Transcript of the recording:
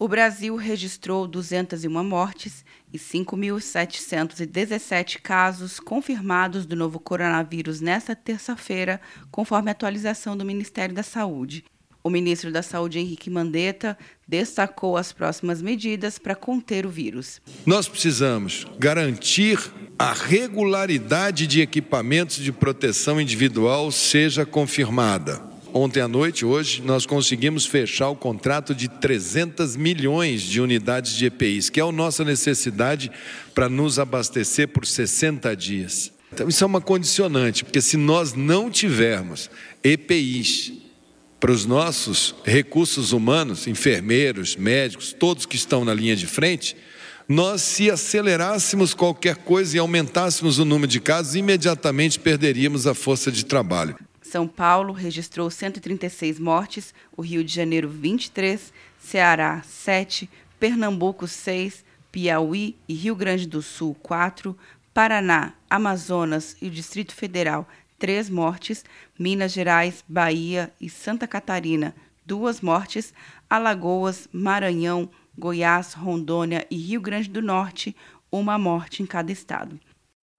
O Brasil registrou 201 mortes e 5.717 casos confirmados do novo coronavírus nesta terça-feira, conforme a atualização do Ministério da Saúde. O ministro da Saúde, Henrique Mandetta, destacou as próximas medidas para conter o vírus. Nós precisamos garantir a regularidade de equipamentos de proteção individual seja confirmada Ontem à noite, hoje, nós conseguimos fechar o contrato de 300 milhões de unidades de EPIs, que é a nossa necessidade para nos abastecer por 60 dias. Então, isso é uma condicionante, porque se nós não tivermos EPIs para os nossos recursos humanos, enfermeiros, médicos, todos que estão na linha de frente, nós, se acelerássemos qualquer coisa e aumentássemos o número de casos, imediatamente perderíamos a força de trabalho. São Paulo registrou 136 mortes, o Rio de Janeiro 23, Ceará 7, Pernambuco 6, Piauí e Rio Grande do Sul 4, Paraná, Amazonas e o Distrito Federal 3 mortes, Minas Gerais, Bahia e Santa Catarina 2 mortes, Alagoas, Maranhão, Goiás, Rondônia e Rio Grande do Norte uma morte em cada estado.